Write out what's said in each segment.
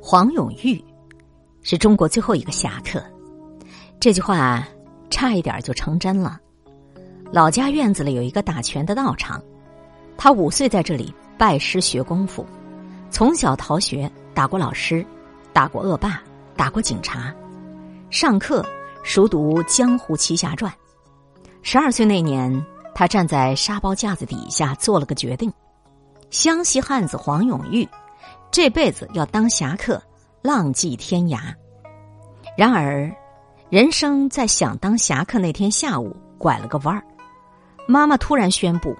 黄永玉是中国最后一个侠客。这句话差一点就成真了。老家院子里有一个打拳的道场，他五岁在这里拜师学功夫，从小逃学，打过老师，打过恶霸，打过警察，上课熟读《江湖奇侠传》。十二岁那年，他站在沙包架子底下做了个决定：湘西汉子黄永玉这辈子要当侠客，浪迹天涯。然而，人生在想当侠客那天下午拐了个弯儿，妈妈突然宣布，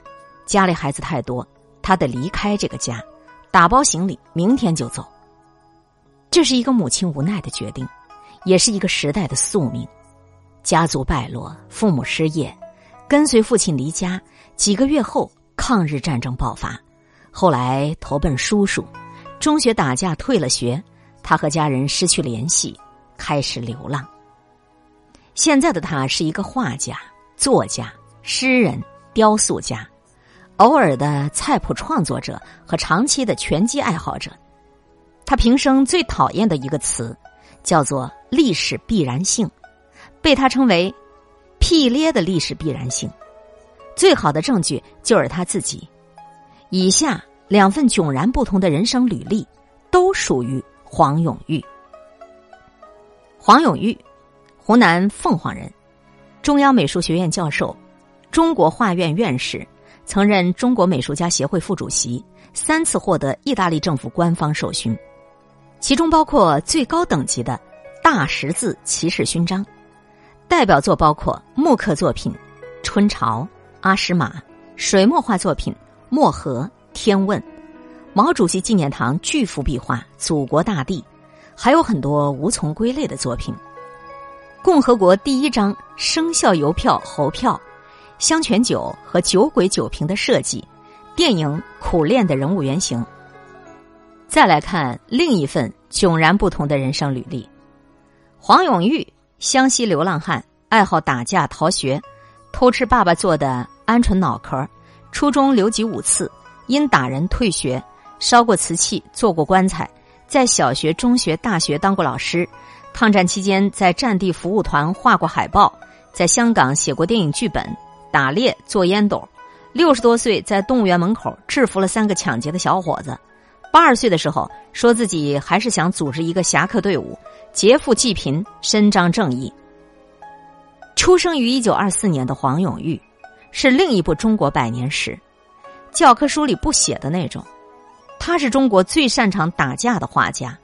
家里孩子太多，她得离开这个家，打包行李，明天就走。这是一个母亲无奈的决定，也是一个时代的宿命。家族败落，父母失业，跟随父亲离家。几个月后，抗日战争爆发，后来投奔叔叔。中学打架退了学，他和家人失去联系，开始流浪。现在的他是一个画家、作家、诗人、雕塑家，偶尔的菜谱创作者和长期的拳击爱好者。他平生最讨厌的一个词，叫做“历史必然性”。被他称为“屁咧”的历史必然性，最好的证据就是他自己。以下两份迥然不同的人生履历，都属于黄永玉。黄永玉，湖南凤凰人，中央美术学院教授，中国画院院士，曾任中国美术家协会副主席，三次获得意大利政府官方授勋，其中包括最高等级的大十字骑士勋章。代表作包括木刻作品《春潮》《阿诗玛》，水墨画作品《漠河》《天问》，毛主席纪念堂巨幅壁画《祖国大地》，还有很多无从归类的作品。共和国第一张生肖邮票猴票、香泉酒和酒鬼酒瓶的设计，电影《苦练》的人物原型。再来看另一份迥然不同的人生履历：黄永玉。湘西流浪汉，爱好打架、逃学，偷吃爸爸做的鹌鹑脑壳。初中留级五次，因打人退学。烧过瓷器，做过棺材，在小学、中学、大学当过老师。抗战期间，在战地服务团画过海报，在香港写过电影剧本。打猎、做烟斗。六十多岁，在动物园门口制服了三个抢劫的小伙子。八十岁的时候，说自己还是想组织一个侠客队伍。劫富济贫，伸张正义。出生于一九二四年的黄永玉，是另一部中国百年史，教科书里不写的那种。他是中国最擅长打架的画家，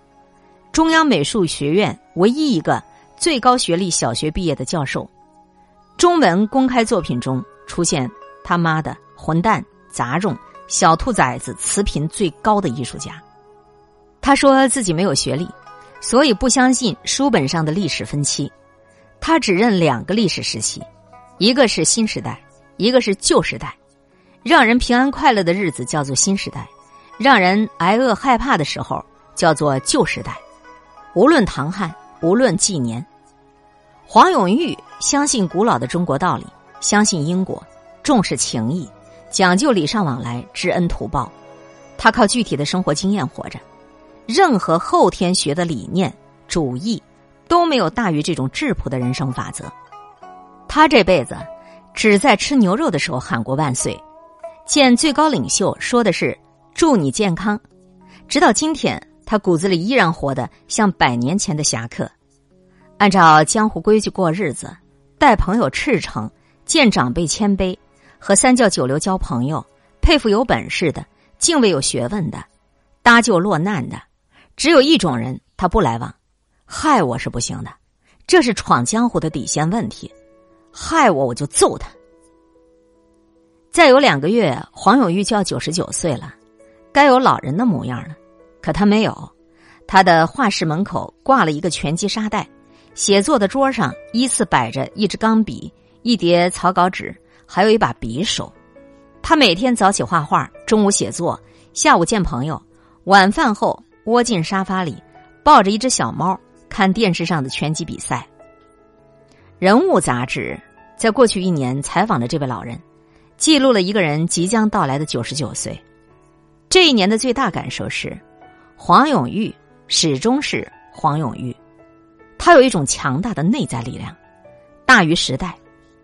中央美术学院唯一一个最高学历小学毕业的教授。中文公开作品中出现他妈的混蛋、杂种、小兔崽子词频最高的艺术家。他说自己没有学历。所以不相信书本上的历史分期，他只认两个历史时期，一个是新时代，一个是旧时代。让人平安快乐的日子叫做新时代，让人挨饿害怕的时候叫做旧时代。无论唐汉，无论纪年，黄永玉相信古老的中国道理，相信因果，重视情义，讲究礼尚往来，知恩图报。他靠具体的生活经验活着。任何后天学的理念、主义都没有大于这种质朴的人生法则。他这辈子只在吃牛肉的时候喊过万岁，见最高领袖说的是祝你健康。直到今天，他骨子里依然活得像百年前的侠客，按照江湖规矩过日子，待朋友赤诚，见长辈谦卑，和三教九流交朋友，佩服有本事的，敬畏有学问的，搭救落难的。只有一种人，他不来往，害我是不行的，这是闯江湖的底线问题。害我，我就揍他。再有两个月，黄永玉就要九十九岁了，该有老人的模样了。可他没有，他的画室门口挂了一个拳击沙袋，写作的桌上依次摆着一支钢笔、一叠草稿纸，还有一把匕首。他每天早起画画，中午写作，下午见朋友，晚饭后。窝进沙发里，抱着一只小猫，看电视上的拳击比赛。人物杂志在过去一年采访了这位老人，记录了一个人即将到来的九十九岁。这一年的最大感受是，黄永玉始终是黄永玉。他有一种强大的内在力量，大于时代，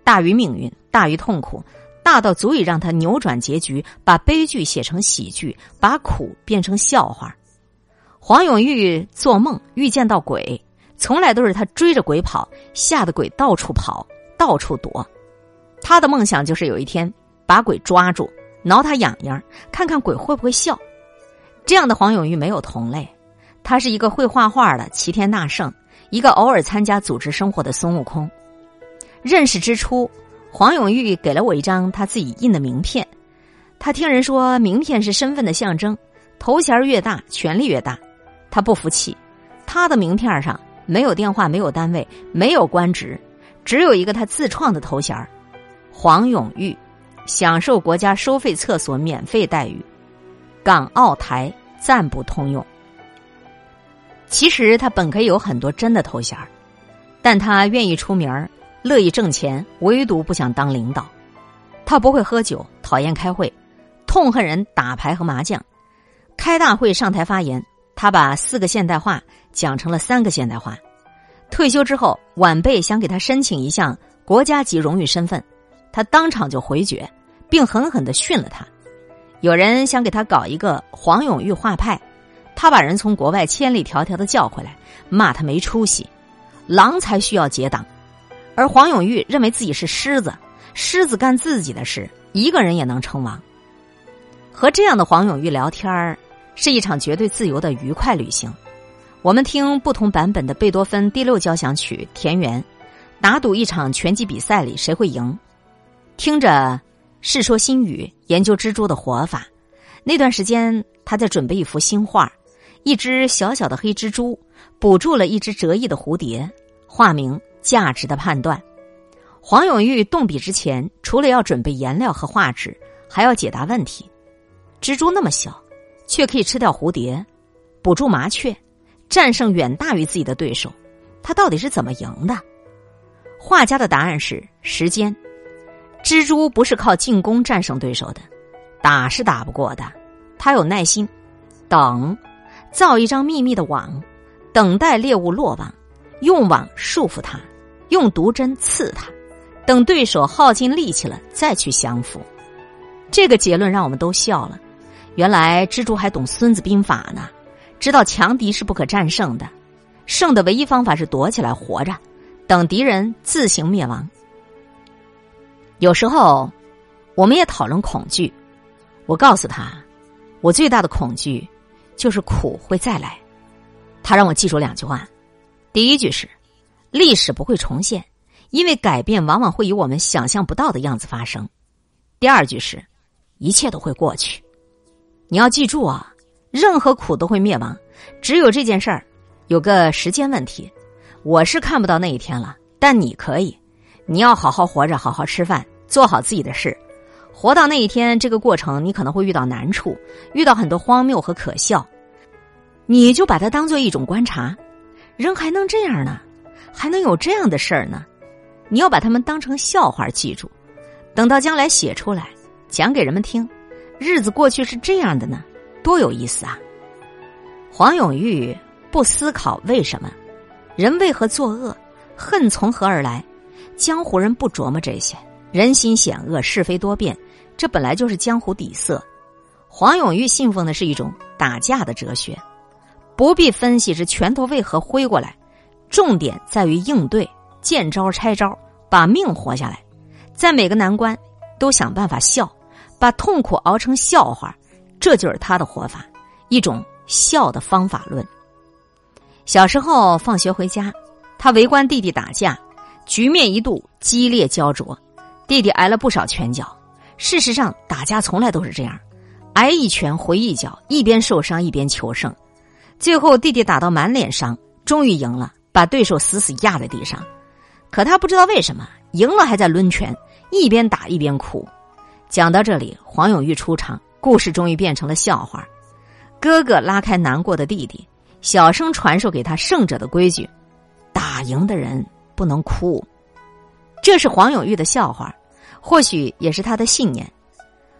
大于命运，大于痛苦，大到足以让他扭转结局，把悲剧写成喜剧，把苦变成笑话。黄永玉做梦遇见到鬼，从来都是他追着鬼跑，吓得鬼到处跑，到处躲。他的梦想就是有一天把鬼抓住，挠他痒痒，看看鬼会不会笑。这样的黄永玉没有同类，他是一个会画画的齐天大圣。一个偶尔参加组织生活的孙悟空，认识之初，黄永玉给了我一张他自己印的名片。他听人说名片是身份的象征，头衔越大，权力越大。他不服气，他的名片上没有电话，没有单位，没有官职，只有一个他自创的头衔黄永玉，享受国家收费厕所免费待遇，港澳台暂不通用。其实他本可以有很多真的头衔但他愿意出名，乐意挣钱，唯独不想当领导。他不会喝酒，讨厌开会，痛恨人打牌和麻将。开大会上台发言，他把四个现代化讲成了三个现代化。退休之后，晚辈想给他申请一项国家级荣誉身份，他当场就回绝，并狠狠的训了他。有人想给他搞一个黄永玉画派。他把人从国外千里迢迢的叫回来，骂他没出息，狼才需要结党，而黄永玉认为自己是狮子，狮子干自己的事，一个人也能称王。和这样的黄永玉聊天儿，是一场绝对自由的愉快旅行。我们听不同版本的贝多芬第六交响曲《田园》，打赌一场拳击比赛里谁会赢，听着《世说新语》，研究蜘蛛的活法。那段时间，他在准备一幅新画。一只小小的黑蜘蛛捕住了一只折翼的蝴蝶，化名价值的判断。黄永玉动笔之前，除了要准备颜料和画纸，还要解答问题：蜘蛛那么小，却可以吃掉蝴蝶；捕住麻雀，战胜远大于自己的对手，他到底是怎么赢的？画家的答案是时间。蜘蛛不是靠进攻战胜对手的，打是打不过的，他有耐心，等。造一张秘密的网，等待猎物落网，用网束缚它，用毒针刺它，等对手耗尽力气了再去降服。这个结论让我们都笑了。原来蜘蛛还懂《孙子兵法》呢，知道强敌是不可战胜的，胜的唯一方法是躲起来活着，等敌人自行灭亡。有时候，我们也讨论恐惧。我告诉他，我最大的恐惧。就是苦会再来，他让我记住两句话。第一句是：历史不会重现，因为改变往往会以我们想象不到的样子发生。第二句是：一切都会过去。你要记住啊，任何苦都会灭亡，只有这件事儿有个时间问题。我是看不到那一天了，但你可以。你要好好活着，好好吃饭，做好自己的事。活到那一天，这个过程你可能会遇到难处，遇到很多荒谬和可笑，你就把它当做一种观察。人还能这样呢？还能有这样的事儿呢？你要把他们当成笑话记住，等到将来写出来讲给人们听。日子过去是这样的呢，多有意思啊！黄永玉不思考为什么，人为何作恶，恨从何而来，江湖人不琢磨这些。人心险恶，是非多变，这本来就是江湖底色。黄永玉信奉的是一种打架的哲学，不必分析这拳头为何挥过来，重点在于应对，见招拆招，把命活下来。在每个难关都想办法笑，把痛苦熬成笑话，这就是他的活法，一种笑的方法论。小时候放学回家，他围观弟弟打架，局面一度激烈焦灼。弟弟挨了不少拳脚，事实上打架从来都是这样，挨一拳回一脚，一边受伤一边求胜，最后弟弟打到满脸伤，终于赢了，把对手死死压在地上。可他不知道为什么赢了还在抡拳，一边打一边哭。讲到这里，黄永玉出场，故事终于变成了笑话。哥哥拉开难过的弟弟，小声传授给他胜者的规矩：打赢的人不能哭。这是黄永玉的笑话，或许也是他的信念。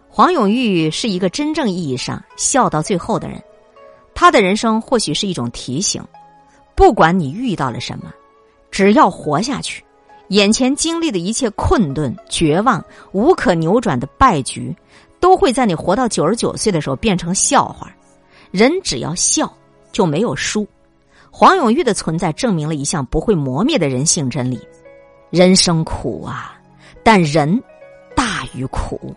黄永玉是一个真正意义上笑到最后的人。他的人生或许是一种提醒：不管你遇到了什么，只要活下去，眼前经历的一切困顿、绝望、无可扭转的败局，都会在你活到九十九岁的时候变成笑话。人只要笑，就没有输。黄永玉的存在证明了一项不会磨灭的人性真理：人生苦啊，但人大于苦。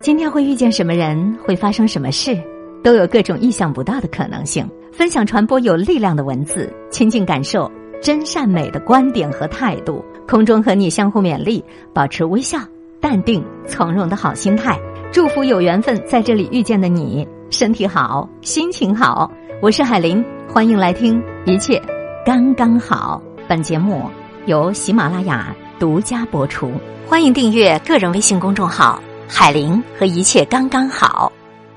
今天会遇见什么人，会发生什么事，都有各种意想不到的可能性。分享传播有力量的文字，亲近感受真善美的观点和态度。空中和你相互勉励，保持微笑、淡定、从容的好心态。祝福有缘分在这里遇见的你，身体好，心情好。我是海林，欢迎来听，一切刚刚好。本节目由喜马拉雅独家播出，欢迎订阅个人微信公众号“海林”和“一切刚刚好”。